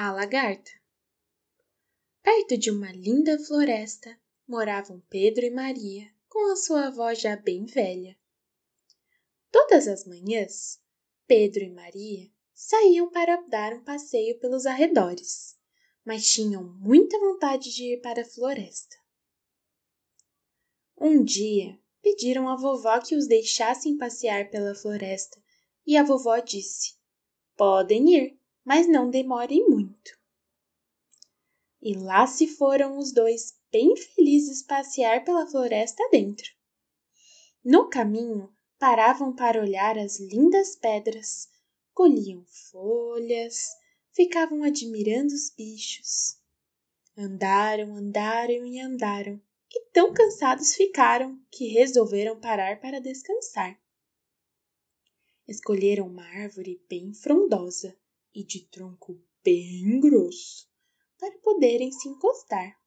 A lagarta. Perto de uma linda floresta moravam Pedro e Maria com a sua avó já bem velha. Todas as manhãs, Pedro e Maria saíam para dar um passeio pelos arredores, mas tinham muita vontade de ir para a floresta. Um dia, pediram à vovó que os deixassem passear pela floresta e a vovó disse: Podem ir, mas não demorem muito. E lá se foram os dois, bem felizes, passear pela floresta dentro. No caminho, paravam para olhar as lindas pedras, colhiam folhas, ficavam admirando os bichos. Andaram, andaram e andaram, e tão cansados ficaram que resolveram parar para descansar. Escolheram uma árvore bem frondosa e de tronco bem grosso para poderem se encostar.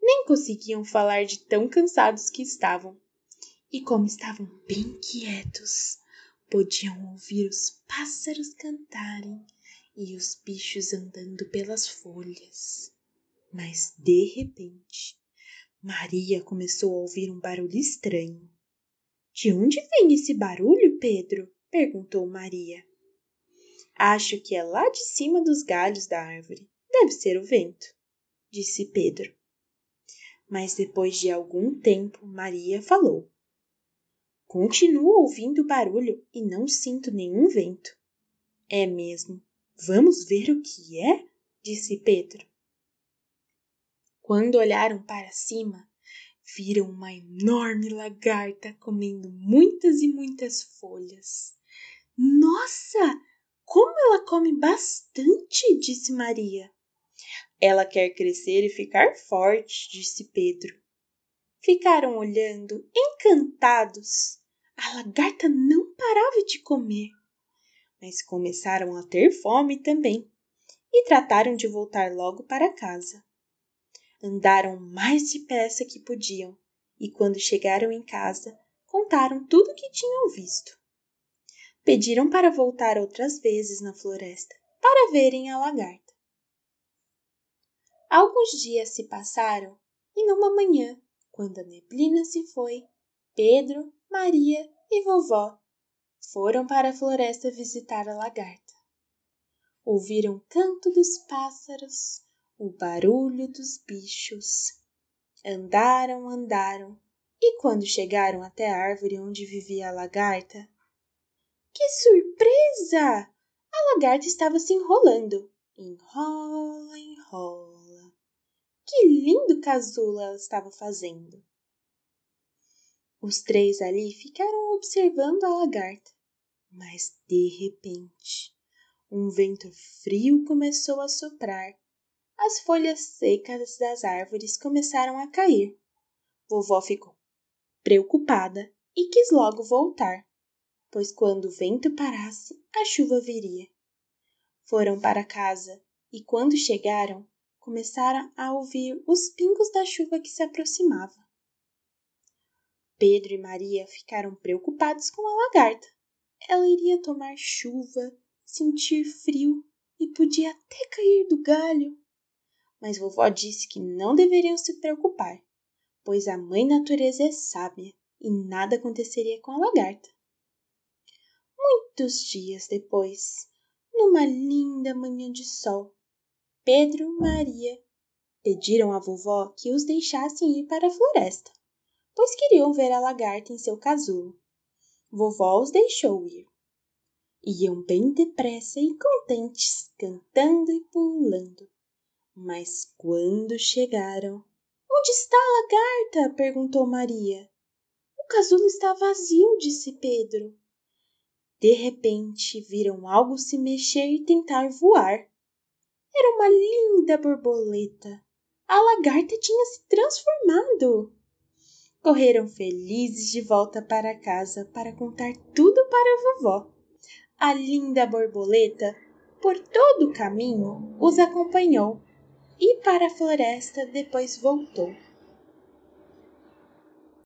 Nem conseguiam falar de tão cansados que estavam. E como estavam bem quietos, podiam ouvir os pássaros cantarem e os bichos andando pelas folhas. Mas de repente, Maria começou a ouvir um barulho estranho. De onde vem esse barulho, Pedro? perguntou Maria. Acho que é lá de cima dos galhos da árvore. Deve ser o vento, disse Pedro. Mas depois de algum tempo, Maria falou: Continuo ouvindo barulho e não sinto nenhum vento. É mesmo. Vamos ver o que é? disse Pedro. Quando olharam para cima, viram uma enorme lagarta comendo muitas e muitas folhas. Nossa! Como ela come bastante, disse Maria. Ela quer crescer e ficar forte, disse Pedro. Ficaram olhando, encantados. A lagarta não parava de comer, mas começaram a ter fome também e trataram de voltar logo para casa. Andaram mais depressa que podiam e, quando chegaram em casa, contaram tudo o que tinham visto. Pediram para voltar outras vezes na floresta para verem a lagarta. Alguns dias se passaram e numa manhã, quando a neblina se foi, Pedro, Maria e vovó foram para a floresta visitar a lagarta. Ouviram o canto dos pássaros, o barulho dos bichos. Andaram, andaram, e quando chegaram até a árvore onde vivia a lagarta, que surpresa! A lagarta estava se enrolando. Enrola, enrola. Que lindo casulo ela estava fazendo. Os três ali ficaram observando a lagarta, mas de repente um vento frio começou a soprar. As folhas secas das árvores começaram a cair. Vovó ficou preocupada e quis logo voltar pois quando o vento parasse, a chuva viria. Foram para casa e, quando chegaram, começaram a ouvir os pingos da chuva que se aproximava. Pedro e Maria ficaram preocupados com a lagarta. Ela iria tomar chuva, sentir frio e podia até cair do galho. Mas vovó disse que não deveriam se preocupar, pois a mãe natureza é sábia e nada aconteceria com a lagarta. Muitos dias depois, numa linda manhã de sol, Pedro e Maria pediram à vovó que os deixassem ir para a floresta, pois queriam ver a lagarta em seu casulo. Vovó os deixou ir. Iam bem depressa e contentes, cantando e pulando. Mas quando chegaram. Onde está a lagarta? perguntou Maria. O casulo está vazio, disse Pedro. De repente, viram algo se mexer e tentar voar. Era uma linda borboleta. A lagarta tinha se transformado. Correram felizes de volta para casa para contar tudo para a vovó. A linda borboleta, por todo o caminho, os acompanhou e para a floresta depois voltou.